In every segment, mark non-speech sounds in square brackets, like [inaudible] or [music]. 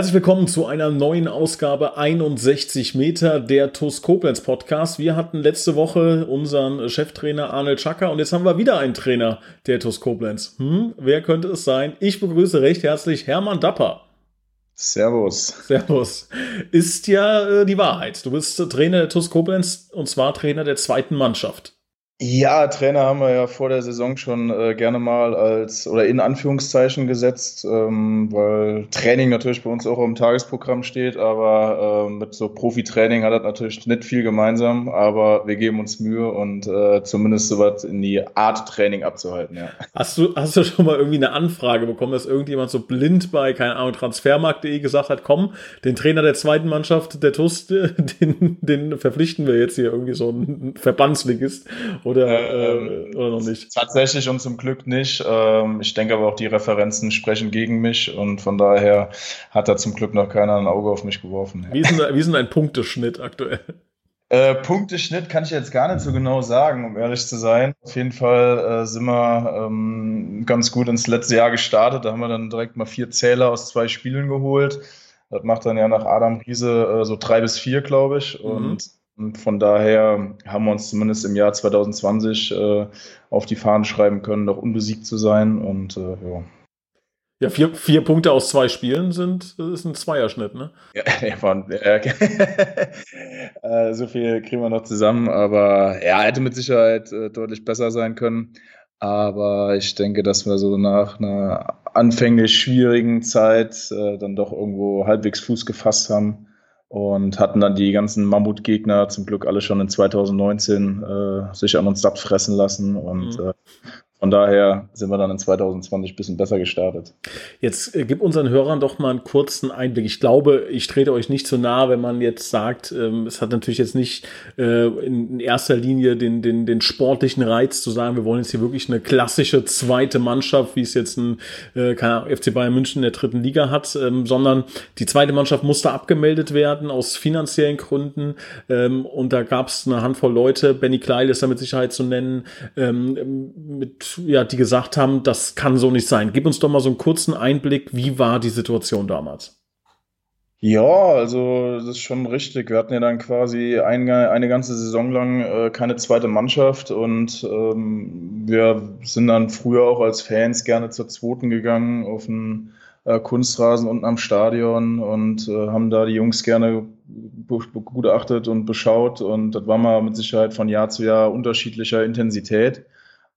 Herzlich willkommen zu einer neuen Ausgabe 61 Meter der TUS Koblenz Podcast. Wir hatten letzte Woche unseren Cheftrainer Arnold Schacker und jetzt haben wir wieder einen Trainer der TUS Koblenz. Hm, wer könnte es sein? Ich begrüße recht herzlich Hermann Dapper. Servus. Servus. Ist ja äh, die Wahrheit. Du bist Trainer der TUS Koblenz und zwar Trainer der zweiten Mannschaft. Ja, Trainer haben wir ja vor der Saison schon äh, gerne mal als oder in Anführungszeichen gesetzt, ähm, weil Training natürlich bei uns auch im Tagesprogramm steht, aber äh, mit so Profi-Training hat das natürlich nicht viel gemeinsam, aber wir geben uns Mühe und äh, zumindest so was in die Art Training abzuhalten, ja. Hast du, hast du schon mal irgendwie eine Anfrage bekommen, dass irgendjemand so blind bei, keine Ahnung, transfermarkt.de gesagt hat, komm, den Trainer der zweiten Mannschaft, der TUS, [laughs] den, den verpflichten wir jetzt hier irgendwie so ein Verbandsligist oder, äh, oder noch nicht? Tatsächlich und zum Glück nicht. Ähm, ich denke aber auch, die Referenzen sprechen gegen mich und von daher hat da zum Glück noch keiner ein Auge auf mich geworfen. Wie ist denn, wie ist denn ein Punkteschnitt aktuell? Äh, Punkteschnitt kann ich jetzt gar nicht so genau sagen, um ehrlich zu sein. Auf jeden Fall äh, sind wir ähm, ganz gut ins letzte Jahr gestartet. Da haben wir dann direkt mal vier Zähler aus zwei Spielen geholt. Das macht dann ja nach Adam Riese äh, so drei bis vier, glaube ich. Mhm. Und und von daher haben wir uns zumindest im Jahr 2020 äh, auf die Fahnen schreiben können, noch unbesiegt zu sein. Und äh, ja. Ja, vier, vier Punkte aus zwei Spielen sind ist ein Zweierschnitt, ne? [laughs] Ja, waren, [laughs] äh, so viel kriegen wir noch zusammen, aber ja, hätte mit Sicherheit äh, deutlich besser sein können. Aber ich denke, dass wir so nach einer anfänglich schwierigen Zeit äh, dann doch irgendwo halbwegs Fuß gefasst haben und hatten dann die ganzen Mammutgegner zum Glück alle schon in 2019 äh, sich an uns abfressen lassen und mhm. äh, von daher sind wir dann in 2020 ein bisschen besser gestartet. Jetzt äh, gib unseren Hörern doch mal einen kurzen Einblick. Ich glaube, ich trete euch nicht zu nahe, wenn man jetzt sagt, ähm, es hat natürlich jetzt nicht äh, in erster Linie den, den, den sportlichen Reiz zu sagen, wir wollen jetzt hier wirklich eine klassische zweite Mannschaft, wie es jetzt ein äh, FC Bayern München in der dritten Liga hat, ähm, sondern die zweite Mannschaft musste abgemeldet werden aus finanziellen Gründen. Ähm, und da gab es eine Handvoll Leute, Benny Kleil ist da mit Sicherheit zu nennen, ähm, mit ja, die gesagt haben, das kann so nicht sein. Gib uns doch mal so einen kurzen Einblick, wie war die Situation damals? Ja, also das ist schon richtig. Wir hatten ja dann quasi eine, eine ganze Saison lang äh, keine zweite Mannschaft und ähm, wir sind dann früher auch als Fans gerne zur zweiten gegangen auf den äh, Kunstrasen unten am Stadion und äh, haben da die Jungs gerne begutachtet und beschaut und das war mal mit Sicherheit von Jahr zu Jahr unterschiedlicher Intensität.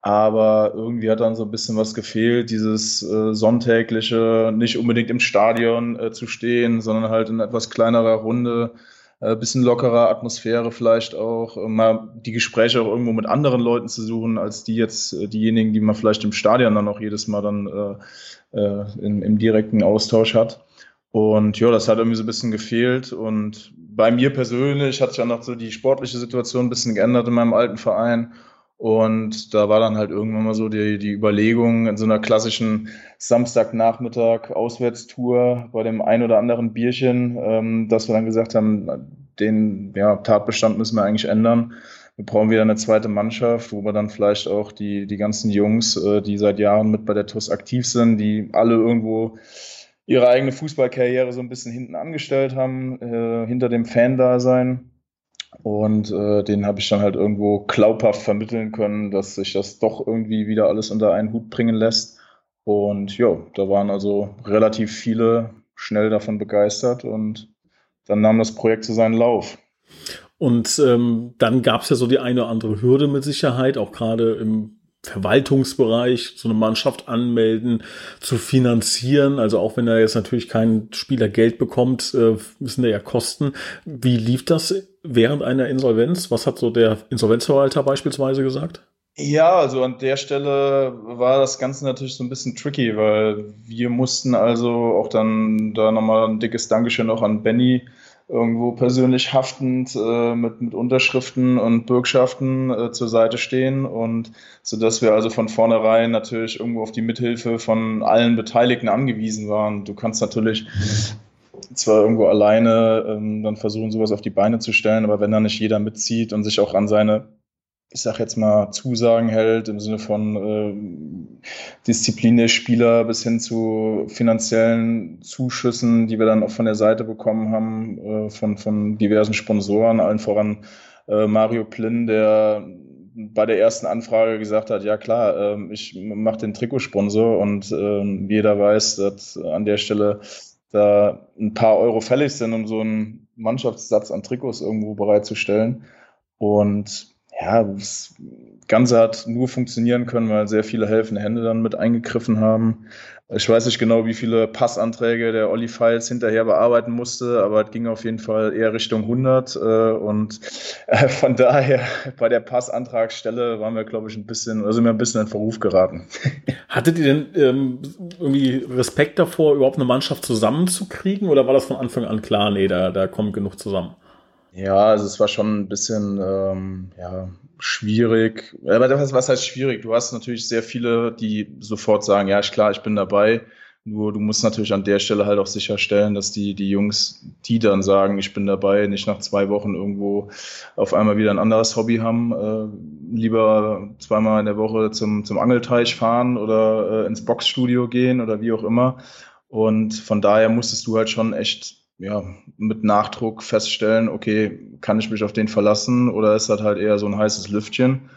Aber irgendwie hat dann so ein bisschen was gefehlt, dieses äh, sonntägliche, nicht unbedingt im Stadion äh, zu stehen, sondern halt in etwas kleinerer Runde, äh, bisschen lockerer Atmosphäre vielleicht auch, äh, mal die Gespräche auch irgendwo mit anderen Leuten zu suchen, als die jetzt äh, diejenigen, die man vielleicht im Stadion dann auch jedes Mal dann äh, äh, im, im direkten Austausch hat. Und ja, das hat irgendwie so ein bisschen gefehlt. Und bei mir persönlich hat sich dann noch so die sportliche Situation ein bisschen geändert in meinem alten Verein. Und da war dann halt irgendwann mal so die, die Überlegung in so einer klassischen Samstagnachmittag Auswärtstour bei dem ein oder anderen Bierchen, ähm, dass wir dann gesagt haben, den ja, Tatbestand müssen wir eigentlich ändern. Wir brauchen wieder eine zweite Mannschaft, wo wir dann vielleicht auch die, die ganzen Jungs, äh, die seit Jahren mit bei der TUS aktiv sind, die alle irgendwo ihre eigene Fußballkarriere so ein bisschen hinten angestellt haben, äh, hinter dem Fan-Dasein und äh, den habe ich dann halt irgendwo glaubhaft vermitteln können, dass sich das doch irgendwie wieder alles unter einen Hut bringen lässt. Und ja, da waren also relativ viele schnell davon begeistert und dann nahm das Projekt zu seinen Lauf. Und ähm, dann gab es ja so die eine oder andere Hürde mit Sicherheit, auch gerade im Verwaltungsbereich so eine Mannschaft anmelden, zu finanzieren. Also auch wenn er jetzt natürlich kein Spieler Geld bekommt, äh, müssen da ja Kosten. Wie lief das während einer Insolvenz? Was hat so der Insolvenzverwalter beispielsweise gesagt? Ja, also an der Stelle war das Ganze natürlich so ein bisschen tricky, weil wir mussten also auch dann da nochmal ein dickes Dankeschön auch an Benny irgendwo persönlich haftend äh, mit, mit Unterschriften und Bürgschaften äh, zur Seite stehen und so dass wir also von vornherein natürlich irgendwo auf die Mithilfe von allen Beteiligten angewiesen waren. Du kannst natürlich zwar irgendwo alleine ähm, dann versuchen, sowas auf die Beine zu stellen, aber wenn da nicht jeder mitzieht und sich auch an seine ich sag jetzt mal, Zusagen hält im Sinne von äh, Disziplin der Spieler bis hin zu finanziellen Zuschüssen, die wir dann auch von der Seite bekommen haben, äh, von, von diversen Sponsoren, allen voran äh, Mario Plinn, der bei der ersten Anfrage gesagt hat, ja klar, äh, ich mache den Trikotsponsor und äh, jeder weiß, dass an der Stelle da ein paar Euro fällig sind, um so einen Mannschaftssatz an Trikots irgendwo bereitzustellen. Und ja, das Ganze hat nur funktionieren können, weil sehr viele helfende Hände dann mit eingegriffen haben. Ich weiß nicht genau, wie viele Passanträge der Olli Files hinterher bearbeiten musste, aber es ging auf jeden Fall eher Richtung 100. Äh, und äh, von daher bei der Passantragsstelle waren wir, glaube ich, ein bisschen, also mir ein bisschen in Verruf geraten. Hattet ihr denn ähm, irgendwie Respekt davor, überhaupt eine Mannschaft zusammenzukriegen oder war das von Anfang an klar, nee, da, da kommt genug zusammen? Ja, also es war schon ein bisschen ähm, ja, schwierig. Aber was, was heißt schwierig? Du hast natürlich sehr viele, die sofort sagen, ja, ich, klar, ich bin dabei. Nur du musst natürlich an der Stelle halt auch sicherstellen, dass die, die Jungs, die dann sagen, ich bin dabei, nicht nach zwei Wochen irgendwo auf einmal wieder ein anderes Hobby haben. Äh, lieber zweimal in der Woche zum, zum Angelteich fahren oder äh, ins Boxstudio gehen oder wie auch immer. Und von daher musstest du halt schon echt ja, mit Nachdruck feststellen, okay, kann ich mich auf den verlassen oder ist das halt eher so ein heißes Lüftchen?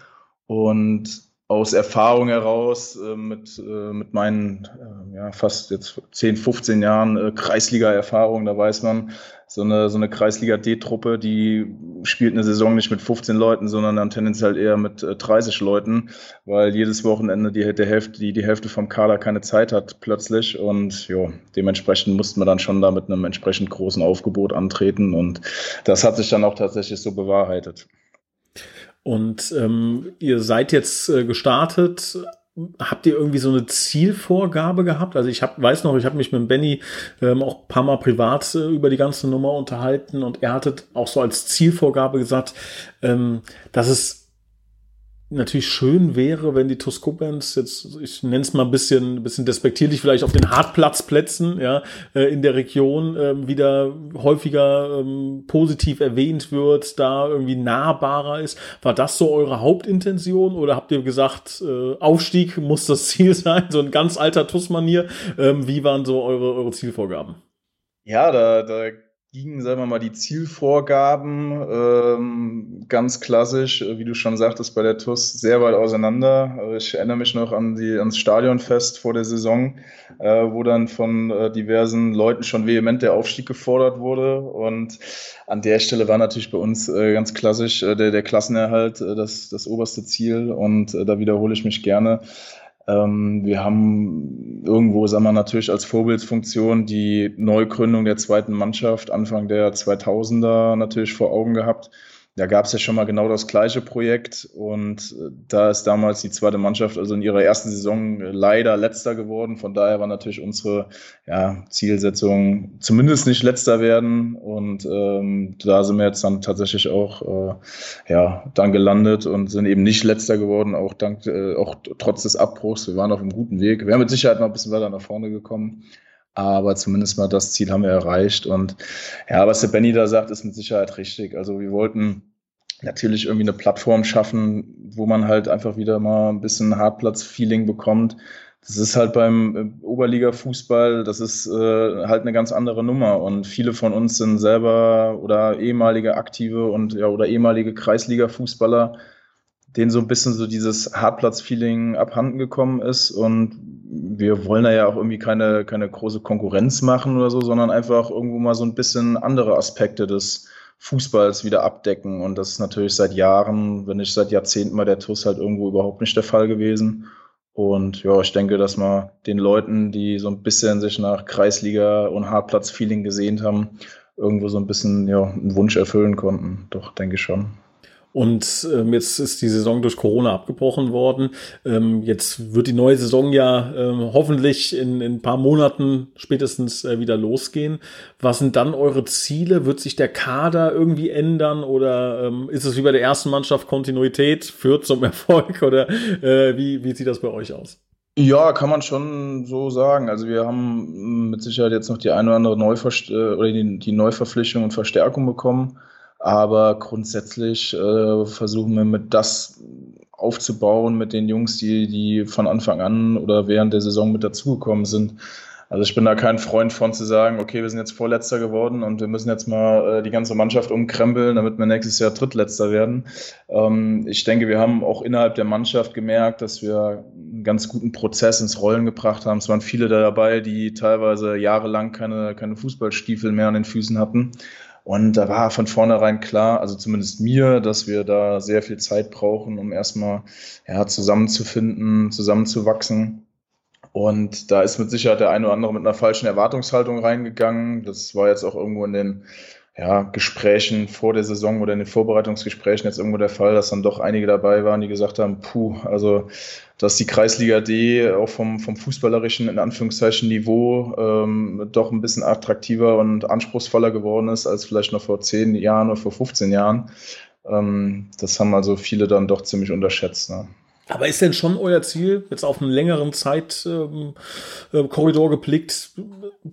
Und aus Erfahrung heraus äh, mit, äh, mit meinen äh, ja, fast jetzt 10, 15 Jahren äh, Kreisliga-Erfahrung, da weiß man, so eine, so eine Kreisliga D-Truppe, die spielt eine Saison nicht mit 15 Leuten, sondern dann tendenziell eher mit 30 äh, Leuten, weil jedes Wochenende die, der Hälfte, die, die Hälfte vom Kader keine Zeit hat plötzlich und ja, dementsprechend mussten wir dann schon da mit einem entsprechend großen Aufgebot antreten und das hat sich dann auch tatsächlich so bewahrheitet. Und ähm, ihr seid jetzt äh, gestartet. Habt ihr irgendwie so eine Zielvorgabe gehabt? Also ich hab, weiß noch, ich habe mich mit Benny ähm, auch ein paar Mal privat äh, über die ganze Nummer unterhalten und er hatte auch so als Zielvorgabe gesagt, ähm, dass es natürlich schön wäre, wenn die Tuskobens jetzt, ich nenne es mal ein bisschen, bisschen despektierlich, vielleicht auf den Hartplatzplätzen ja, äh, in der Region äh, wieder häufiger ähm, positiv erwähnt wird, da irgendwie nahbarer ist. War das so eure Hauptintention oder habt ihr gesagt, äh, Aufstieg muss das [laughs] Ziel sein, so ein ganz alter TUS-Manier? Ähm, wie waren so eure, eure Zielvorgaben? Ja, da, da gingen, sagen wir mal, die Zielvorgaben ähm, ganz klassisch, äh, wie du schon sagtest, bei der TUS sehr weit auseinander. Also ich erinnere mich noch an die, ans Stadionfest vor der Saison, äh, wo dann von äh, diversen Leuten schon vehement der Aufstieg gefordert wurde. Und an der Stelle war natürlich bei uns äh, ganz klassisch äh, der, der Klassenerhalt äh, das, das oberste Ziel. Und da wiederhole ich mich gerne. Ähm, wir haben irgendwo, sagen wir natürlich als Vorbildsfunktion die Neugründung der zweiten Mannschaft Anfang der 2000er natürlich vor Augen gehabt da gab es ja schon mal genau das gleiche Projekt und äh, da ist damals die zweite Mannschaft also in ihrer ersten Saison äh, leider letzter geworden. Von daher war natürlich unsere ja, Zielsetzung zumindest nicht letzter werden und ähm, da sind wir jetzt dann tatsächlich auch äh, ja dann gelandet und sind eben nicht letzter geworden, auch dank äh, auch trotz des Abbruchs. Wir waren auf einem guten Weg. Wir haben mit Sicherheit noch ein bisschen weiter nach vorne gekommen aber zumindest mal das Ziel haben wir erreicht. Und ja, was der Benny da sagt, ist mit Sicherheit richtig. Also wir wollten natürlich irgendwie eine Plattform schaffen, wo man halt einfach wieder mal ein bisschen Hartplatz-Feeling bekommt. Das ist halt beim äh, Oberliga-Fußball, das ist äh, halt eine ganz andere Nummer. Und viele von uns sind selber oder ehemalige aktive und ja oder ehemalige Kreisliga-Fußballer, denen so ein bisschen so dieses Hartplatz-Feeling abhanden gekommen ist. Und wir wollen da ja auch irgendwie keine, keine große Konkurrenz machen oder so, sondern einfach irgendwo mal so ein bisschen andere Aspekte des Fußballs wieder abdecken. Und das ist natürlich seit Jahren, wenn nicht seit Jahrzehnten mal der TUS halt irgendwo überhaupt nicht der Fall gewesen. Und ja, ich denke, dass wir den Leuten, die so ein bisschen sich nach Kreisliga und Hartplatz-Feeling gesehnt haben, irgendwo so ein bisschen ja, einen Wunsch erfüllen konnten. Doch, denke ich schon. Und ähm, jetzt ist die Saison durch Corona abgebrochen worden. Ähm, jetzt wird die neue Saison ja ähm, hoffentlich in, in ein paar Monaten spätestens äh, wieder losgehen. Was sind dann eure Ziele? Wird sich der Kader irgendwie ändern oder ähm, ist es wie bei der ersten Mannschaft Kontinuität, führt zum [laughs] Erfolg oder äh, wie, wie sieht das bei euch aus? Ja, kann man schon so sagen. Also wir haben mit Sicherheit jetzt noch die eine oder andere Neuverst äh, oder die, die Neuverpflichtung und Verstärkung bekommen. Aber grundsätzlich äh, versuchen wir mit das aufzubauen mit den Jungs, die, die von Anfang an oder während der Saison mit dazugekommen sind. Also ich bin da kein Freund von zu sagen, okay, wir sind jetzt Vorletzter geworden und wir müssen jetzt mal äh, die ganze Mannschaft umkrempeln, damit wir nächstes Jahr Drittletzter werden. Ähm, ich denke, wir haben auch innerhalb der Mannschaft gemerkt, dass wir einen ganz guten Prozess ins Rollen gebracht haben. Es waren viele da dabei, die teilweise jahrelang keine, keine Fußballstiefel mehr an den Füßen hatten. Und da war von vornherein klar, also zumindest mir, dass wir da sehr viel Zeit brauchen, um erstmal ja, zusammenzufinden, zusammenzuwachsen. Und da ist mit Sicherheit der eine oder andere mit einer falschen Erwartungshaltung reingegangen. Das war jetzt auch irgendwo in den ja, Gesprächen vor der Saison oder in den Vorbereitungsgesprächen jetzt irgendwo der Fall, dass dann doch einige dabei waren, die gesagt haben, puh, also dass die Kreisliga D auch vom, vom fußballerischen, in Anführungszeichen, Niveau ähm, doch ein bisschen attraktiver und anspruchsvoller geworden ist als vielleicht noch vor zehn Jahren oder vor 15 Jahren. Ähm, das haben also viele dann doch ziemlich unterschätzt. Ne? Aber ist denn schon euer Ziel, jetzt auf einen längeren Zeitkorridor ähm, äh, geblickt,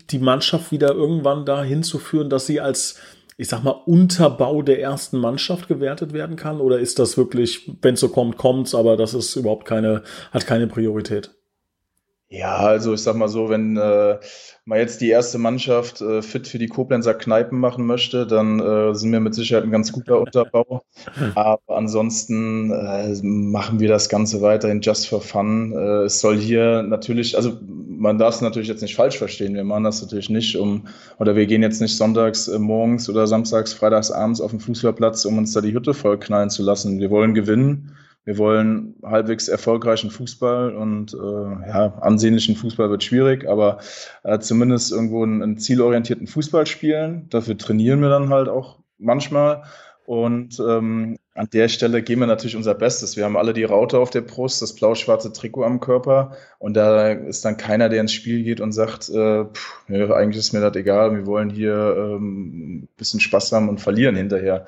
die Mannschaft wieder irgendwann dahin zu führen, dass sie als, ich sag mal, Unterbau der ersten Mannschaft gewertet werden kann? Oder ist das wirklich, wenn es so kommt, kommt's, aber das ist überhaupt keine, hat keine Priorität? Ja, also ich sag mal so, wenn äh, man jetzt die erste Mannschaft äh, fit für die Koblenzer Kneipen machen möchte, dann äh, sind wir mit Sicherheit ein ganz guter Unterbau. [laughs] Aber ansonsten äh, machen wir das Ganze weiterhin just for fun. Äh, es soll hier natürlich, also man darf es natürlich jetzt nicht falsch verstehen. Wir machen das natürlich nicht um, oder wir gehen jetzt nicht sonntags äh, morgens oder samstags, freitags abends auf den Fußballplatz, um uns da die Hütte vollknallen zu lassen. Wir wollen gewinnen. Wir wollen halbwegs erfolgreichen Fußball und äh, ja, ansehnlichen Fußball wird schwierig, aber äh, zumindest irgendwo einen, einen zielorientierten Fußball spielen. Dafür trainieren wir dann halt auch manchmal. Und ähm, an der Stelle geben wir natürlich unser Bestes. Wir haben alle die Raute auf der Brust, das blau-schwarze Trikot am Körper. Und da ist dann keiner, der ins Spiel geht und sagt, äh, pff, ja, eigentlich ist mir das egal, wir wollen hier ähm, ein bisschen Spaß haben und verlieren hinterher.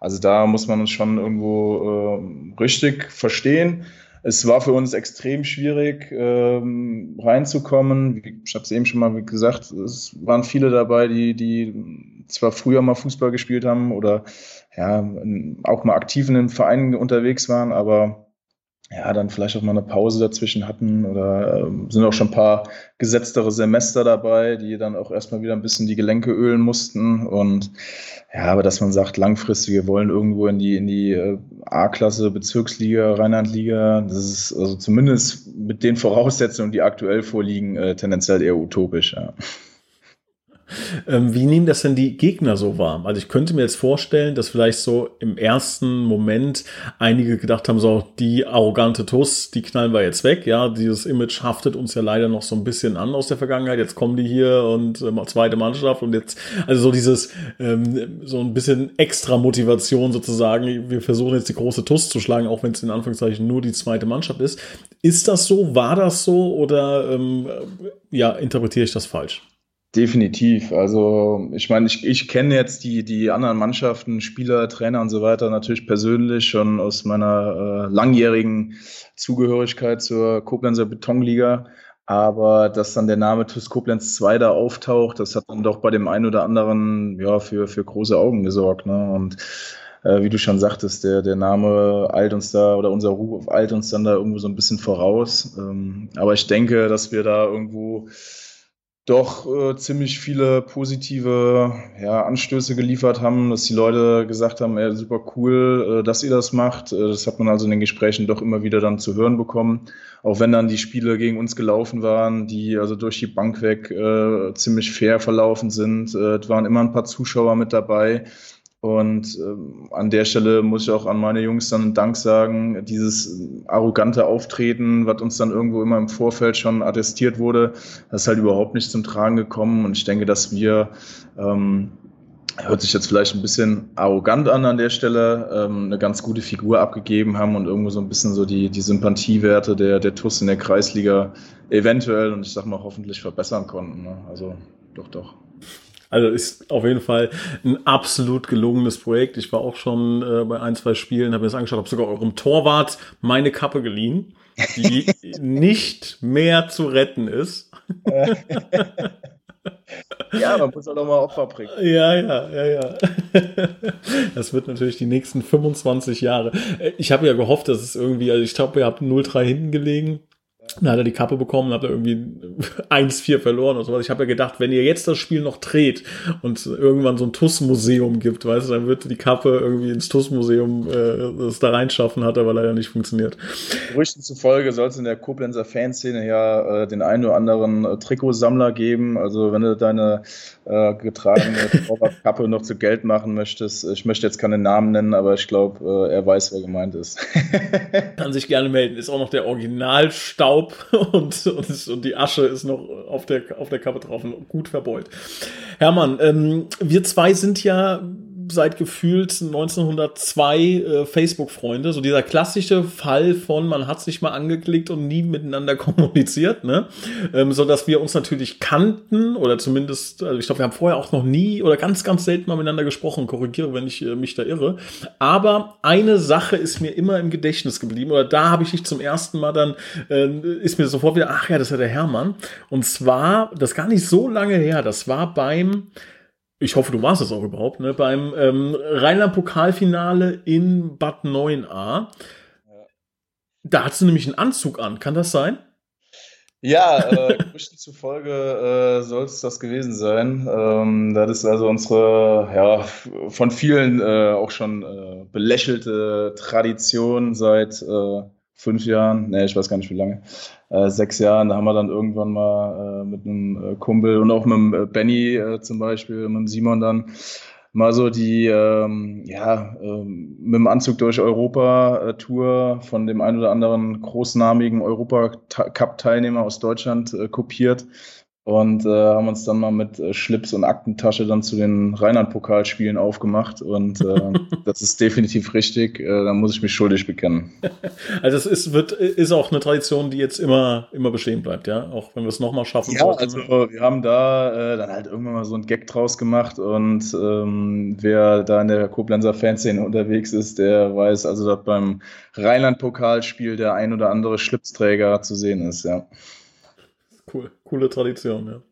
Also da muss man uns schon irgendwo äh, richtig verstehen. Es war für uns extrem schwierig, ähm, reinzukommen. Ich habe es eben schon mal gesagt, es waren viele dabei, die, die zwar früher mal Fußball gespielt haben oder ja, auch mal aktiv in den Vereinen unterwegs waren, aber ja, dann vielleicht auch mal eine Pause dazwischen hatten oder äh, sind auch schon ein paar gesetztere Semester dabei, die dann auch erstmal wieder ein bisschen die Gelenke ölen mussten und ja, aber dass man sagt, langfristig, wir wollen irgendwo in die, in die äh, A-Klasse, Bezirksliga, Rheinlandliga, das ist also zumindest mit den Voraussetzungen, die aktuell vorliegen, äh, tendenziell eher utopisch, ja. Ähm, wie nehmen das denn die Gegner so wahr? Also ich könnte mir jetzt vorstellen, dass vielleicht so im ersten Moment einige gedacht haben, so die arrogante Tuss, die knallen wir jetzt weg. Ja, dieses Image haftet uns ja leider noch so ein bisschen an aus der Vergangenheit. Jetzt kommen die hier und äh, zweite Mannschaft und jetzt, also so dieses, ähm, so ein bisschen extra Motivation sozusagen. Wir versuchen jetzt die große Tuss zu schlagen, auch wenn es in Anführungszeichen nur die zweite Mannschaft ist. Ist das so? War das so? Oder ähm, ja, interpretiere ich das falsch? Definitiv. Also ich meine, ich, ich kenne jetzt die, die anderen Mannschaften, Spieler, Trainer und so weiter natürlich persönlich schon aus meiner äh, langjährigen Zugehörigkeit zur Koblenzer Betonliga. Aber dass dann der Name TuS Koblenz 2 da auftaucht, das hat dann doch bei dem einen oder anderen ja, für, für große Augen gesorgt. Ne? Und äh, wie du schon sagtest, der, der Name eilt uns da oder unser Ruf eilt uns dann da irgendwo so ein bisschen voraus. Ähm, aber ich denke, dass wir da irgendwo doch äh, ziemlich viele positive ja, Anstöße geliefert haben, dass die Leute gesagt haben, ey, super cool, äh, dass ihr das macht. Äh, das hat man also in den Gesprächen doch immer wieder dann zu hören bekommen. Auch wenn dann die Spiele gegen uns gelaufen waren, die also durch die Bank weg äh, ziemlich fair verlaufen sind. Äh, es waren immer ein paar Zuschauer mit dabei. Und ähm, an der Stelle muss ich auch an meine Jungs dann Dank sagen, dieses arrogante Auftreten, was uns dann irgendwo immer im Vorfeld schon attestiert wurde, das ist halt überhaupt nicht zum Tragen gekommen. Und ich denke, dass wir ähm, hört sich jetzt vielleicht ein bisschen arrogant an an der Stelle, ähm, eine ganz gute Figur abgegeben haben und irgendwo so ein bisschen so die, die Sympathiewerte der, der TUS in der Kreisliga eventuell und ich sag mal hoffentlich verbessern konnten. Ne? Also doch, doch. Also ist auf jeden Fall ein absolut gelungenes Projekt. Ich war auch schon äh, bei ein, zwei Spielen, habe mir das angeschaut, habe sogar eurem Torwart meine Kappe geliehen, die [laughs] nicht mehr zu retten ist. [laughs] ja, man muss auch mal Opfer bringen. Ja, ja, ja, ja. [laughs] Das wird natürlich die nächsten 25 Jahre. Ich habe ja gehofft, dass es irgendwie, also ich glaube, ihr habt 0-3 hinten gelegen dann hat er die Kappe bekommen, hat er irgendwie [laughs] 1-4 verloren oder sowas. Ich habe ja gedacht, wenn ihr jetzt das Spiel noch dreht und irgendwann so ein TUS-Museum gibt, weißt du, dann wird die Kappe irgendwie ins TUS-Museum äh, das da reinschaffen, hat aber leider nicht funktioniert. Gerüchten zufolge soll es in der Koblenzer Fanszene ja äh, den einen oder anderen äh, Trikotsammler geben. Also wenn du deine äh, getragene [laughs] Kappe noch zu Geld machen möchtest, ich möchte jetzt keine Namen nennen, aber ich glaube, äh, er weiß, wer gemeint ist. [laughs] Kann sich gerne melden. Ist auch noch der Originalstaub [laughs] und, und, und, die Asche ist noch auf der, auf der Kappe drauf und gut verbeult. Hermann, ähm, wir zwei sind ja seit gefühlt 1902 äh, Facebook-Freunde. So dieser klassische Fall von, man hat sich mal angeklickt und nie miteinander [laughs] kommuniziert, ne? Ähm, so dass wir uns natürlich kannten oder zumindest, also ich glaube, wir haben vorher auch noch nie oder ganz, ganz selten mal miteinander gesprochen. Korrigiere, wenn ich äh, mich da irre. Aber eine Sache ist mir immer im Gedächtnis geblieben oder da habe ich dich zum ersten Mal dann, äh, ist mir sofort wieder, ach ja, das ist ja der Hermann. Und zwar, das gar nicht so lange her, das war beim ich hoffe, du warst es auch überhaupt, ne, beim ähm, Rheinland-Pokalfinale in Bad 9a. Da hattest du nämlich einen Anzug an, kann das sein? Ja, äh, Gerüchten [laughs] zufolge äh, soll es das gewesen sein. Ähm, das ist also unsere, ja, von vielen äh, auch schon äh, belächelte Tradition seit äh, fünf Jahren, ne, ich weiß gar nicht wie lange, äh, sechs Jahren, da haben wir dann irgendwann mal äh, mit einem äh, Kumpel und auch mit dem äh, Benny äh, zum Beispiel, mit dem Simon dann mal so die, ähm, ja, ähm, mit dem Anzug durch Europa-Tour von dem einen oder anderen großnamigen Europacup-Teilnehmer aus Deutschland äh, kopiert und äh, haben uns dann mal mit äh, Schlips und Aktentasche dann zu den Rheinland-Pokalspielen aufgemacht und äh, [laughs] das ist definitiv richtig, äh, da muss ich mich schuldig bekennen. [laughs] Also es ist, wird, ist auch eine Tradition, die jetzt immer, immer bestehen bleibt, ja, auch wenn wir es nochmal schaffen. Ja, sollten. also wir haben da äh, dann halt irgendwann mal so ein Gag draus gemacht und ähm, wer da in der Koblenzer Fanszene unterwegs ist, der weiß also, dass beim Rheinland-Pokalspiel der ein oder andere Schlipsträger zu sehen ist, ja. Cool, coole Tradition, ja.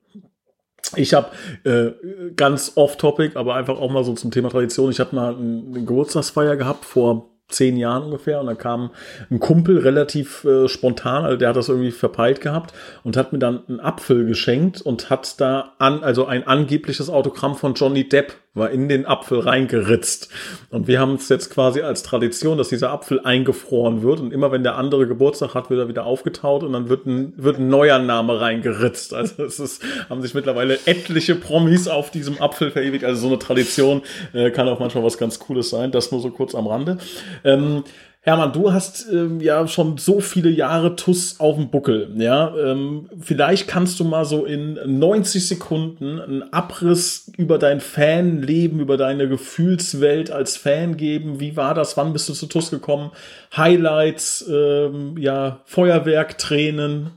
Ich habe äh, ganz off-topic, aber einfach auch mal so zum Thema Tradition. Ich habe mal eine Geburtstagsfeier gehabt vor zehn Jahren ungefähr und da kam ein Kumpel relativ äh, spontan, also der hat das irgendwie verpeilt gehabt und hat mir dann einen Apfel geschenkt und hat da an, also ein angebliches Autogramm von Johnny Depp war in den Apfel reingeritzt. Und wir haben es jetzt quasi als Tradition, dass dieser Apfel eingefroren wird und immer wenn der andere Geburtstag hat, wird er wieder aufgetaut und dann wird ein, wird ein neuer Name reingeritzt. Also es ist, haben sich mittlerweile etliche Promis auf diesem Apfel verewigt. Also so eine Tradition äh, kann auch manchmal was ganz Cooles sein. Das nur so kurz am Rande. Ähm, Hermann, du hast ähm, ja schon so viele Jahre TUS auf dem Buckel. Ja, ähm, vielleicht kannst du mal so in 90 Sekunden einen Abriss über dein Fanleben, über deine Gefühlswelt als Fan geben. Wie war das? Wann bist du zu TUS gekommen? Highlights, ähm, ja, Feuerwerk, Tränen.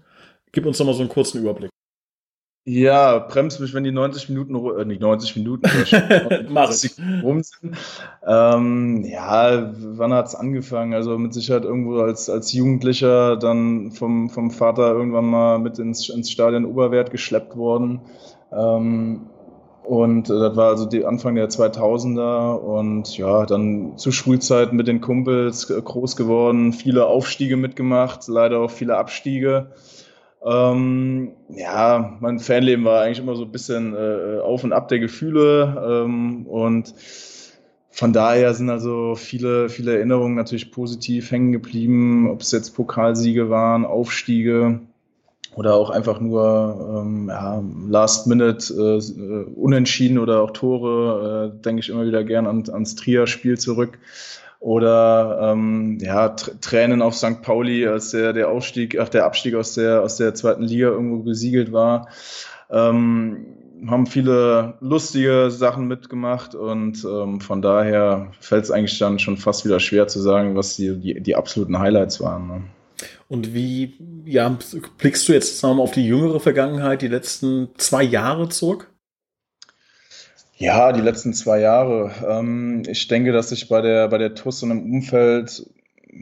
Gib uns noch mal so einen kurzen Überblick. Ja, bremst mich, wenn die 90 Minuten, äh, nicht 90 Minuten, [laughs] Mach rum sind. Ähm, ja, wann hat's angefangen? Also mit Sicherheit irgendwo als, als Jugendlicher dann vom, vom Vater irgendwann mal mit ins, ins Stadion Oberwert geschleppt worden. Ähm, und das war also die Anfang der 2000er und ja, dann zu Schulzeiten mit den Kumpels äh, groß geworden, viele Aufstiege mitgemacht, leider auch viele Abstiege. Ähm, ja, mein Fanleben war eigentlich immer so ein bisschen äh, auf und ab der Gefühle ähm, und von daher sind also viele, viele Erinnerungen natürlich positiv hängen geblieben, ob es jetzt Pokalsiege waren, Aufstiege oder auch einfach nur ähm, ja, Last Minute äh, Unentschieden oder auch Tore, äh, denke ich immer wieder gern an, ans Trier-Spiel zurück oder ähm, ja, Tränen auf St. Pauli, als der, der Aufstieg, ach, der Abstieg aus der, aus der zweiten Liga irgendwo besiegelt war. Ähm, haben viele lustige Sachen mitgemacht und ähm, von daher fällt es eigentlich dann schon fast wieder schwer zu sagen, was die, die, die absoluten Highlights waren. Ne? Und wie ja, blickst du jetzt wir, auf die jüngere Vergangenheit, die letzten zwei Jahre zurück? Ja, die letzten zwei Jahre. Ähm, ich denke, dass sich bei der, bei der TUS und im Umfeld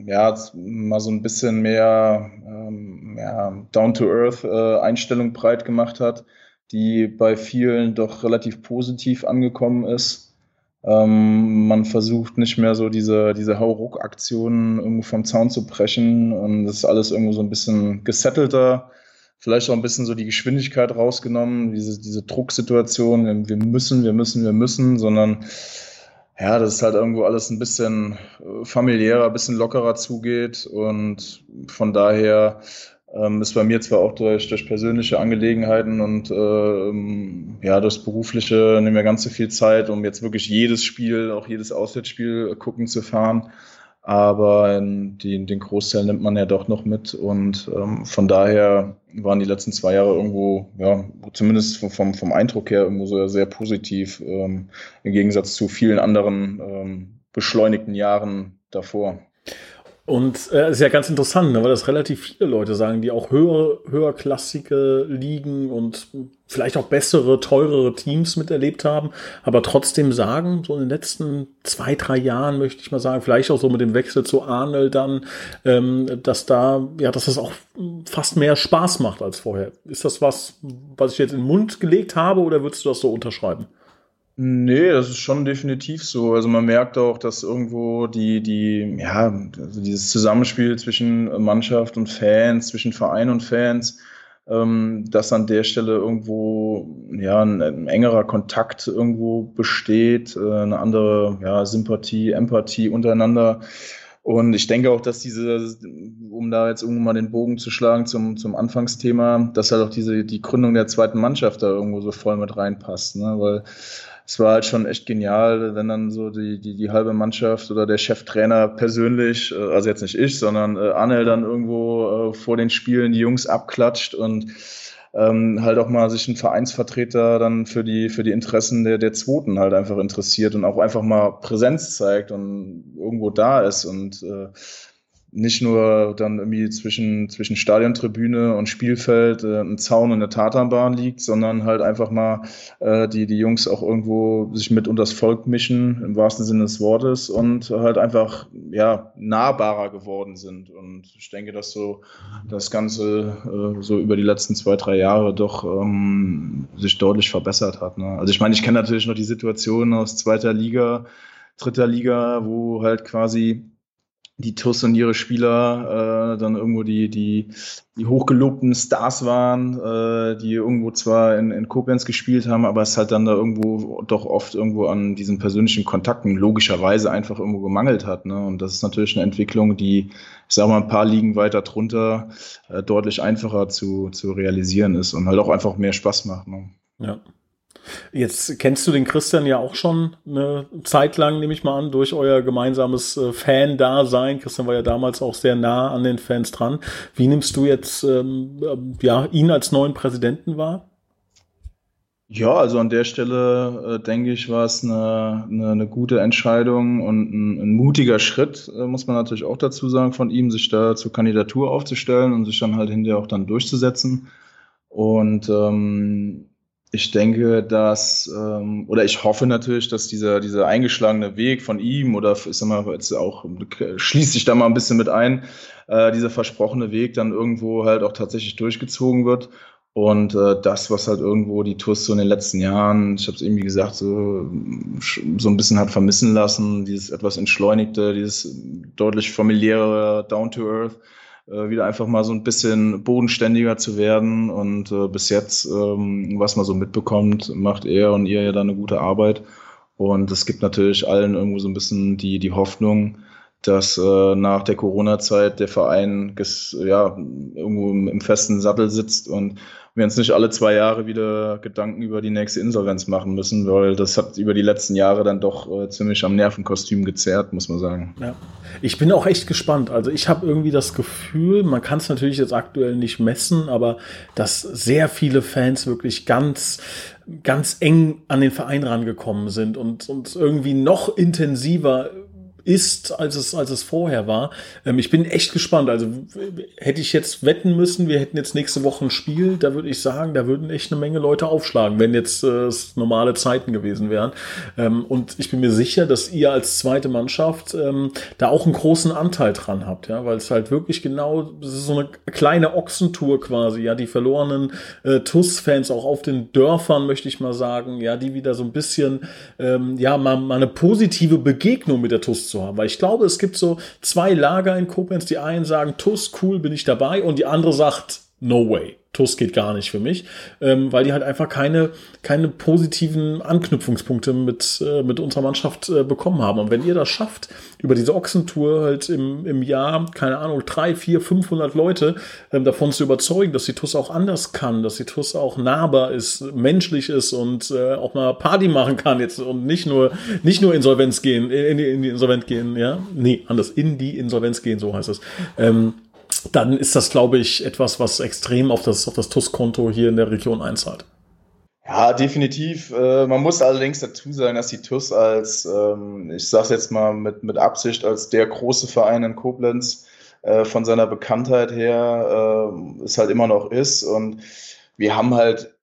ja, mal so ein bisschen mehr ähm, ja, Down-to-Earth-Einstellung äh, breit gemacht hat, die bei vielen doch relativ positiv angekommen ist. Ähm, man versucht nicht mehr so diese, diese Hauruck-Aktionen irgendwo vom Zaun zu brechen und das ist alles irgendwo so ein bisschen gesettelter vielleicht auch ein bisschen so die Geschwindigkeit rausgenommen, diese, diese Drucksituation, wir müssen, wir müssen, wir müssen, sondern ja, dass es halt irgendwo alles ein bisschen äh, familiärer, ein bisschen lockerer zugeht und von daher ähm, ist bei mir zwar auch durch, durch persönliche Angelegenheiten und ähm, ja, das Berufliche nicht mehr ganz so viel Zeit, um jetzt wirklich jedes Spiel, auch jedes Auswärtsspiel gucken zu fahren aber die, den Großteil nimmt man ja doch noch mit und ähm, von daher waren die letzten zwei Jahre irgendwo, ja, zumindest vom, vom Eindruck her irgendwo so sehr positiv, ähm, im Gegensatz zu vielen anderen ähm, beschleunigten Jahren davor. Und äh, ist ja ganz interessant, ne, weil das relativ viele Leute sagen, die auch höhere, höherklassige Ligen und vielleicht auch bessere, teurere Teams miterlebt haben, aber trotzdem sagen, so in den letzten zwei, drei Jahren möchte ich mal sagen, vielleicht auch so mit dem Wechsel zu Arnold dann, ähm, dass da, ja, dass das auch fast mehr Spaß macht als vorher. Ist das was, was ich jetzt in den Mund gelegt habe oder würdest du das so unterschreiben? Nee, das ist schon definitiv so. Also man merkt auch, dass irgendwo die, die, ja, also dieses Zusammenspiel zwischen Mannschaft und Fans, zwischen Verein und Fans, ähm, dass an der Stelle irgendwo ja ein, ein engerer Kontakt irgendwo besteht, äh, eine andere ja, Sympathie, Empathie untereinander. Und ich denke auch, dass diese, um da jetzt irgendwo mal den Bogen zu schlagen zum, zum Anfangsthema, dass halt auch diese, die Gründung der zweiten Mannschaft da irgendwo so voll mit reinpasst, ne? Weil es war halt schon echt genial, wenn dann so die, die, die halbe Mannschaft oder der Cheftrainer persönlich, äh, also jetzt nicht ich, sondern äh, Anel dann irgendwo äh, vor den Spielen die Jungs abklatscht und ähm, halt auch mal sich ein Vereinsvertreter dann für die, für die Interessen der, der Zweiten halt einfach interessiert und auch einfach mal Präsenz zeigt und irgendwo da ist und äh, nicht nur dann irgendwie zwischen, zwischen Stadiontribüne und Spielfeld äh, ein Zaun und eine Tatanbahn liegt, sondern halt einfach mal äh, die, die Jungs auch irgendwo sich mit unters Volk mischen, im wahrsten Sinne des Wortes, und halt einfach ja, nahbarer geworden sind. Und ich denke, dass so das Ganze äh, so über die letzten zwei, drei Jahre doch ähm, sich deutlich verbessert hat. Ne? Also ich meine, ich kenne natürlich noch die Situation aus zweiter Liga, dritter Liga, wo halt quasi die TUS und ihre Spieler äh, dann irgendwo die, die, die hochgelobten Stars waren, äh, die irgendwo zwar in, in Koblenz gespielt haben, aber es halt dann da irgendwo doch oft irgendwo an diesen persönlichen Kontakten logischerweise einfach irgendwo gemangelt hat. Ne? Und das ist natürlich eine Entwicklung, die, ich sag mal, ein paar Ligen weiter drunter äh, deutlich einfacher zu, zu realisieren ist und halt auch einfach mehr Spaß macht. Ne? Ja. Jetzt kennst du den Christian ja auch schon eine Zeit lang, nehme ich mal an, durch euer gemeinsames äh, Fan-Dasein. Christian war ja damals auch sehr nah an den Fans dran. Wie nimmst du jetzt ähm, äh, ja, ihn als neuen Präsidenten wahr? Ja, also an der Stelle äh, denke ich, war es eine, eine, eine gute Entscheidung und ein, ein mutiger Schritt, äh, muss man natürlich auch dazu sagen, von ihm, sich da zur Kandidatur aufzustellen und sich dann halt hinterher auch dann durchzusetzen. Und ähm, ich denke, dass, ähm, oder ich hoffe natürlich, dass dieser, dieser eingeschlagene Weg von ihm oder ich sag jetzt auch schließt sich da mal ein bisschen mit ein, äh, dieser versprochene Weg dann irgendwo halt auch tatsächlich durchgezogen wird. Und äh, das, was halt irgendwo die TUS so in den letzten Jahren, ich habe es irgendwie gesagt, so, so ein bisschen hat vermissen lassen, dieses etwas entschleunigte, dieses deutlich familiäre Down to Earth, äh, wieder einfach mal so ein bisschen bodenständiger zu werden. Und äh, bis jetzt, ähm, was man so mitbekommt, macht er und ihr ja da eine gute Arbeit. Und es gibt natürlich allen irgendwo so ein bisschen die, die Hoffnung, dass äh, nach der Corona-Zeit der Verein ja, irgendwo im, im, festen Sattel sitzt und wir uns nicht alle zwei Jahre wieder Gedanken über die nächste Insolvenz machen müssen, weil das hat über die letzten Jahre dann doch äh, ziemlich am Nervenkostüm gezerrt, muss man sagen. Ja. Ich bin auch echt gespannt. Also ich habe irgendwie das Gefühl, man kann es natürlich jetzt aktuell nicht messen, aber dass sehr viele Fans wirklich ganz ganz eng an den Verein rangekommen sind und, und irgendwie noch intensiver ist, als es, als es vorher war. Ähm, ich bin echt gespannt. Also hätte ich jetzt wetten müssen, wir hätten jetzt nächste Woche ein Spiel, da würde ich sagen, da würden echt eine Menge Leute aufschlagen, wenn jetzt äh, normale Zeiten gewesen wären. Ähm, und ich bin mir sicher, dass ihr als zweite Mannschaft ähm, da auch einen großen Anteil dran habt, ja, weil es halt wirklich genau, das ist so eine kleine Ochsentour quasi, ja, die verlorenen äh, TUS-Fans auch auf den Dörfern, möchte ich mal sagen, ja, die wieder so ein bisschen, ähm, ja, mal, mal eine positive Begegnung mit der TUS zu zu haben. Weil ich glaube, es gibt so zwei Lager in Koblenz. Die einen sagen, TUS, cool, bin ich dabei. Und die andere sagt, no way. TUS geht gar nicht für mich, ähm, weil die halt einfach keine, keine positiven Anknüpfungspunkte mit, äh, mit unserer Mannschaft äh, bekommen haben. Und wenn ihr das schafft, über diese Ochsentour halt im, im Jahr, keine Ahnung, drei, vier, 500 Leute ähm, davon zu überzeugen, dass die TUS auch anders kann, dass die TUS auch nahbar ist, menschlich ist und äh, auch mal Party machen kann jetzt und nicht nur, nicht nur Insolvenz gehen, in die, in die Insolvenz gehen, ja, nee, anders, in die Insolvenz gehen, so heißt es. Ähm, dann ist das, glaube ich, etwas, was extrem auf das, auf das TUS-Konto hier in der Region einzahlt. Ja, definitiv. Äh, man muss allerdings dazu sagen, dass die TUS als, ähm, ich sage es jetzt mal mit, mit Absicht, als der große Verein in Koblenz äh, von seiner Bekanntheit her äh, es halt immer noch ist. Und wir haben halt,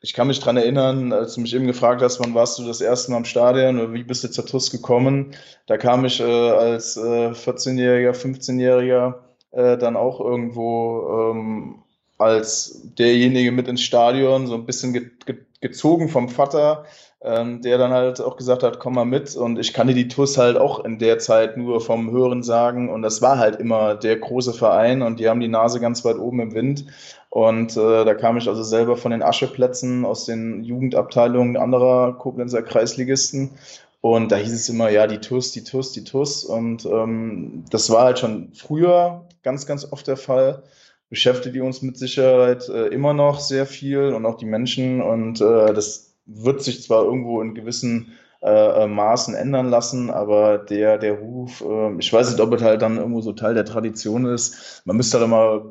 ich kann mich dran erinnern, als du mich eben gefragt hast, wann warst du das erste Mal im Stadion oder wie bist du zur TUS gekommen? Da kam ich als 14-Jähriger, 15-Jähriger äh, dann auch irgendwo ähm, als derjenige mit ins Stadion, so ein bisschen ge ge gezogen vom Vater, ähm, der dann halt auch gesagt hat, komm mal mit. Und ich kannte die TUS halt auch in der Zeit nur vom Hören sagen. Und das war halt immer der große Verein und die haben die Nase ganz weit oben im Wind. Und äh, da kam ich also selber von den Ascheplätzen aus den Jugendabteilungen anderer Koblenzer Kreisligisten und da hieß es immer, ja, die TUS, die TUS, die TUS. Und ähm, das war halt schon früher ganz, ganz oft der Fall. Beschäftigt die uns mit Sicherheit äh, immer noch sehr viel und auch die Menschen. Und äh, das wird sich zwar irgendwo in gewissen äh, äh Maßen ändern lassen, aber der, der Ruf, äh, ich weiß nicht, ob es halt dann irgendwo so Teil der Tradition ist. Man müsste da mal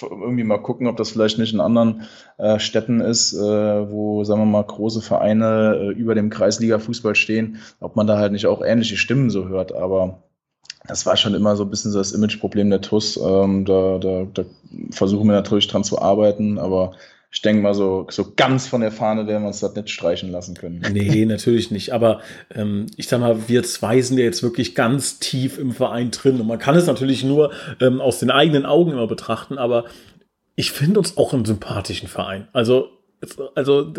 irgendwie mal gucken, ob das vielleicht nicht in anderen äh, Städten ist, äh, wo, sagen wir mal, große Vereine äh, über dem Kreisliga-Fußball stehen, ob man da halt nicht auch ähnliche Stimmen so hört. Aber das war schon immer so ein bisschen so das Imageproblem der TUS. Ähm, da, da, da versuchen wir natürlich dran zu arbeiten, aber ich denke mal, so, so ganz von der Fahne werden wir uns das nicht streichen lassen können. Nee, natürlich nicht. Aber ähm, ich sag mal, wir zwei sind ja jetzt wirklich ganz tief im Verein drin. Und man kann es natürlich nur ähm, aus den eigenen Augen immer betrachten, aber ich finde uns auch einen sympathischen Verein. Also, also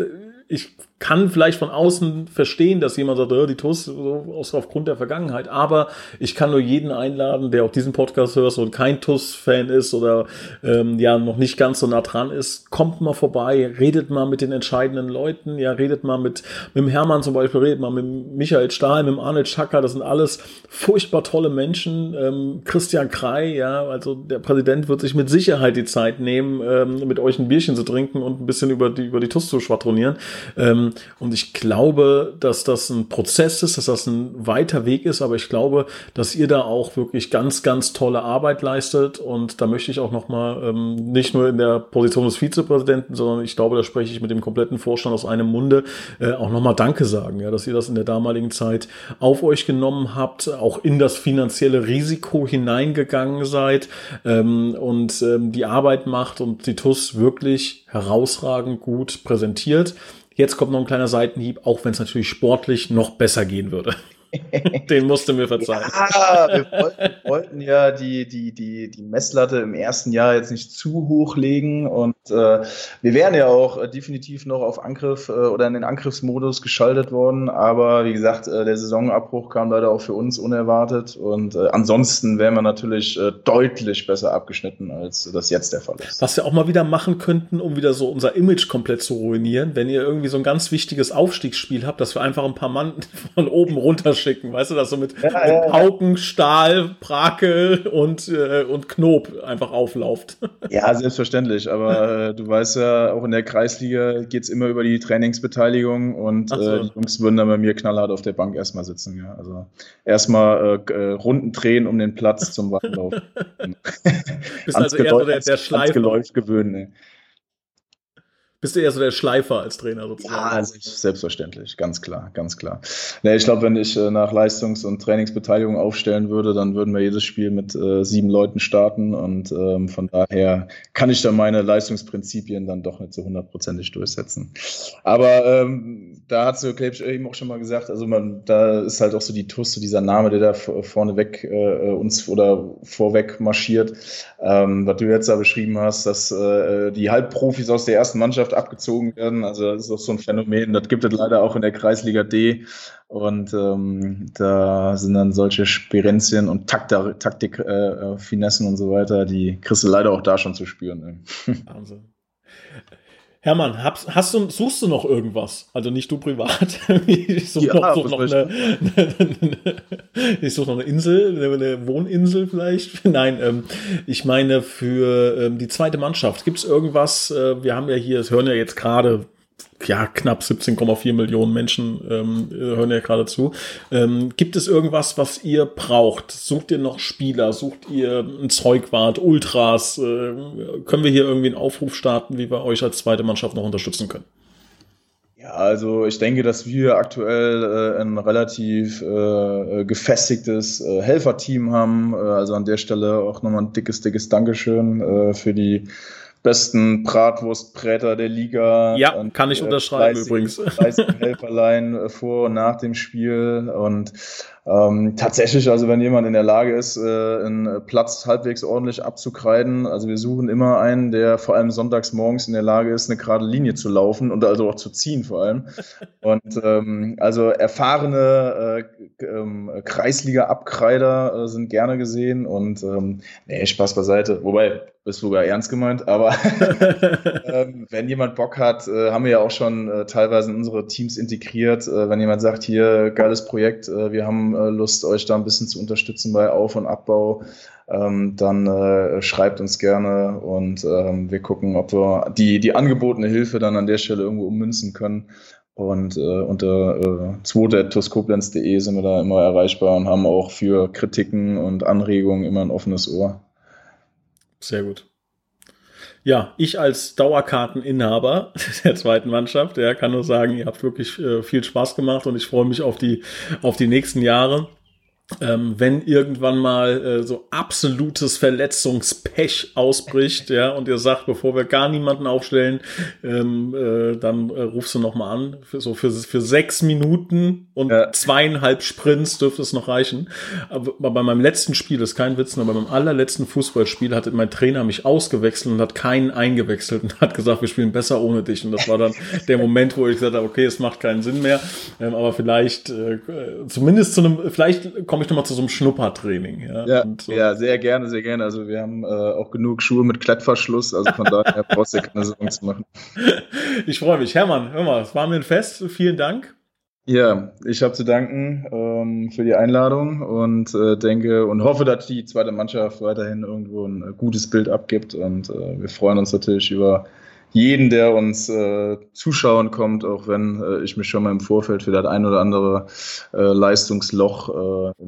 ich kann vielleicht von außen verstehen, dass jemand sagt, oh, die TUS so aufgrund der Vergangenheit, aber ich kann nur jeden einladen, der auch diesen Podcast hört und kein TUS-Fan ist oder ähm, ja noch nicht ganz so nah dran ist, kommt mal vorbei, redet mal mit den entscheidenden Leuten, ja, redet mal mit, mit dem Hermann zum Beispiel, redet mal mit Michael Stahl, mit Arnold Schacker, das sind alles furchtbar tolle Menschen. Ähm, Christian Krei, ja, also der Präsident wird sich mit Sicherheit die Zeit nehmen, ähm, mit euch ein Bierchen zu trinken und ein bisschen über die, über die TUS zu schwadronieren. Ähm, und ich glaube, dass das ein Prozess ist, dass das ein weiter Weg ist, aber ich glaube, dass ihr da auch wirklich ganz, ganz tolle Arbeit leistet. Und da möchte ich auch nochmal ähm, nicht nur in der Position des Vizepräsidenten, sondern ich glaube, da spreche ich mit dem kompletten Vorstand aus einem Munde, äh, auch nochmal Danke sagen, ja, dass ihr das in der damaligen Zeit auf euch genommen habt, auch in das finanzielle Risiko hineingegangen seid ähm, und ähm, die Arbeit macht und die TUS wirklich herausragend gut präsentiert. Jetzt kommt noch ein kleiner Seitenhieb, auch wenn es natürlich sportlich noch besser gehen würde. [laughs] Den musste mir verzeihen. Ja, wir wollten, wollten, ja die, die, die, die Messlatte im ersten Jahr jetzt nicht zu hoch legen und äh, wir wären ja auch äh, definitiv noch auf Angriff äh, oder in den Angriffsmodus geschaltet worden, aber wie gesagt, äh, der Saisonabbruch kam leider auch für uns unerwartet und äh, ansonsten wären wir natürlich äh, deutlich besser abgeschnitten, als das jetzt der Fall ist. Was wir auch mal wieder machen könnten, um wieder so unser Image komplett zu ruinieren, wenn ihr irgendwie so ein ganz wichtiges Aufstiegsspiel habt, dass wir einfach ein paar Mann [laughs] von oben runter schicken, weißt du, das so mit, ja, mit Pauken, Stahl, Brakel und, äh, und Knob einfach auflauft. [laughs] Ja, selbstverständlich, aber äh, du weißt ja, auch in der Kreisliga geht es immer über die Trainingsbeteiligung und so. äh, die Jungs würden dann bei mir knallhart auf der Bank erstmal sitzen, ja. Also erstmal äh, äh Runden drehen um den Platz zum Waffenlauf. [laughs] [laughs] Bist also eher so der, der Schleifer. gewöhnen, ey. Bist du eher so der Schleifer als Trainer sozusagen? Ja, also selbstverständlich, ganz klar, ganz klar. Nee, ich glaube, wenn ich äh, nach Leistungs- und Trainingsbeteiligung aufstellen würde, dann würden wir jedes Spiel mit äh, sieben Leuten starten und ähm, von daher kann ich da meine Leistungsprinzipien dann doch nicht so hundertprozentig durchsetzen. Aber ähm, da hat so Klebsch eben auch schon mal gesagt, also man, da ist halt auch so die Tusse, dieser Name, der da vorneweg äh, uns oder vorweg marschiert, ähm, was du jetzt da beschrieben hast, dass äh, die Halbprofis aus der ersten Mannschaft Mannschaft abgezogen werden. Also das ist auch so ein Phänomen. Das gibt es leider auch in der Kreisliga D. Und ähm, da sind dann solche Spirenzien und Taktik, äh, äh, Finessen und so weiter, die kriegst du leider auch da schon zu spüren. Wahnsinn. Hermann, hast, hast du, suchst du noch irgendwas? Also nicht du privat. [laughs] ich suche ja, noch, such noch, [laughs] eine, ich such noch eine Insel, eine Wohninsel vielleicht. [laughs] Nein, ähm, ich meine für ähm, die zweite Mannschaft. Gibt es irgendwas? Äh, wir haben ja hier, es hören ja jetzt gerade ja, knapp 17,4 Millionen Menschen ähm, hören ja gerade zu. Ähm, gibt es irgendwas, was ihr braucht? Sucht ihr noch Spieler? Sucht ihr ein Zeugwart, Ultras? Äh, können wir hier irgendwie einen Aufruf starten, wie wir euch als zweite Mannschaft noch unterstützen können? Ja, also ich denke, dass wir aktuell äh, ein relativ äh, gefestigtes äh, Helferteam haben. Äh, also an der Stelle auch nochmal ein dickes, dickes Dankeschön äh, für die besten Bratwurstbräter der Liga. Ja, und, kann ich äh, unterschreiben 30, übrigens. [laughs] 30 Helferlein äh, vor und nach dem Spiel und ähm, tatsächlich, also wenn jemand in der Lage ist, äh, einen Platz halbwegs ordentlich abzukreiden, also wir suchen immer einen, der vor allem sonntags morgens in der Lage ist, eine gerade Linie zu laufen und also auch zu ziehen vor allem. [laughs] Und ähm, also erfahrene äh, äh, Kreisliga-Abkreider sind gerne gesehen und ähm, nee, Spaß beiseite. Wobei, ist sogar ernst gemeint, aber [laughs] ähm, wenn jemand Bock hat, äh, haben wir ja auch schon äh, teilweise in unsere Teams integriert. Äh, wenn jemand sagt, hier, geiles Projekt, äh, wir haben äh, Lust, euch da ein bisschen zu unterstützen bei Auf- und Abbau, ähm, dann äh, schreibt uns gerne und ähm, wir gucken, ob wir die, die angebotene Hilfe dann an der Stelle irgendwo ummünzen können. Und unter äh, 2.toskoblenz.de sind wir da immer erreichbar und haben auch für Kritiken und Anregungen immer ein offenes Ohr. Sehr gut. Ja, ich als Dauerkarteninhaber [laughs] der zweiten Mannschaft, ja, kann nur sagen, ihr habt wirklich äh, viel Spaß gemacht und ich freue mich auf die, auf die nächsten Jahre ähm, wenn irgendwann mal äh, so absolutes Verletzungspech ausbricht, ja, und ihr sagt, bevor wir gar niemanden aufstellen, ähm, äh, dann äh, rufst du noch mal an. Für, so für, für sechs Minuten und ja. zweieinhalb Sprints dürfte es noch reichen. Aber bei meinem letzten Spiel, das ist kein Witz, aber beim allerletzten Fußballspiel hatte mein Trainer mich ausgewechselt und hat keinen eingewechselt und hat gesagt, wir spielen besser ohne dich. Und das war dann der Moment, wo ich gesagt habe, okay, es macht keinen Sinn mehr. Ähm, aber vielleicht, äh, zumindest zu einem, vielleicht kommt komme ich nochmal zu so einem Schnuppertraining. Ja, ja, so. ja, sehr gerne, sehr gerne. Also wir haben äh, auch genug Schuhe mit Klettverschluss, also von daher [laughs] brauchst du keine Sorgen zu machen. Ich freue mich. Hermann, hör mal, es war mir ein Fest. Vielen Dank. Ja, ich habe zu danken ähm, für die Einladung und äh, denke und hoffe, dass die zweite Mannschaft weiterhin irgendwo ein äh, gutes Bild abgibt. Und äh, wir freuen uns natürlich über jeden, der uns äh, zuschauen kommt, auch wenn äh, ich mich schon mal im Vorfeld für das ein oder andere äh, Leistungsloch äh,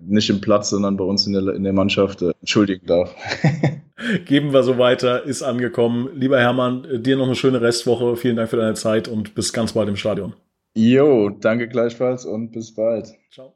nicht im Platz, sondern bei uns in der, in der Mannschaft äh, entschuldigen darf. [laughs] Geben wir so weiter, ist angekommen. Lieber Hermann, dir noch eine schöne Restwoche. Vielen Dank für deine Zeit und bis ganz bald im Stadion. Jo, danke gleichfalls und bis bald. Ciao.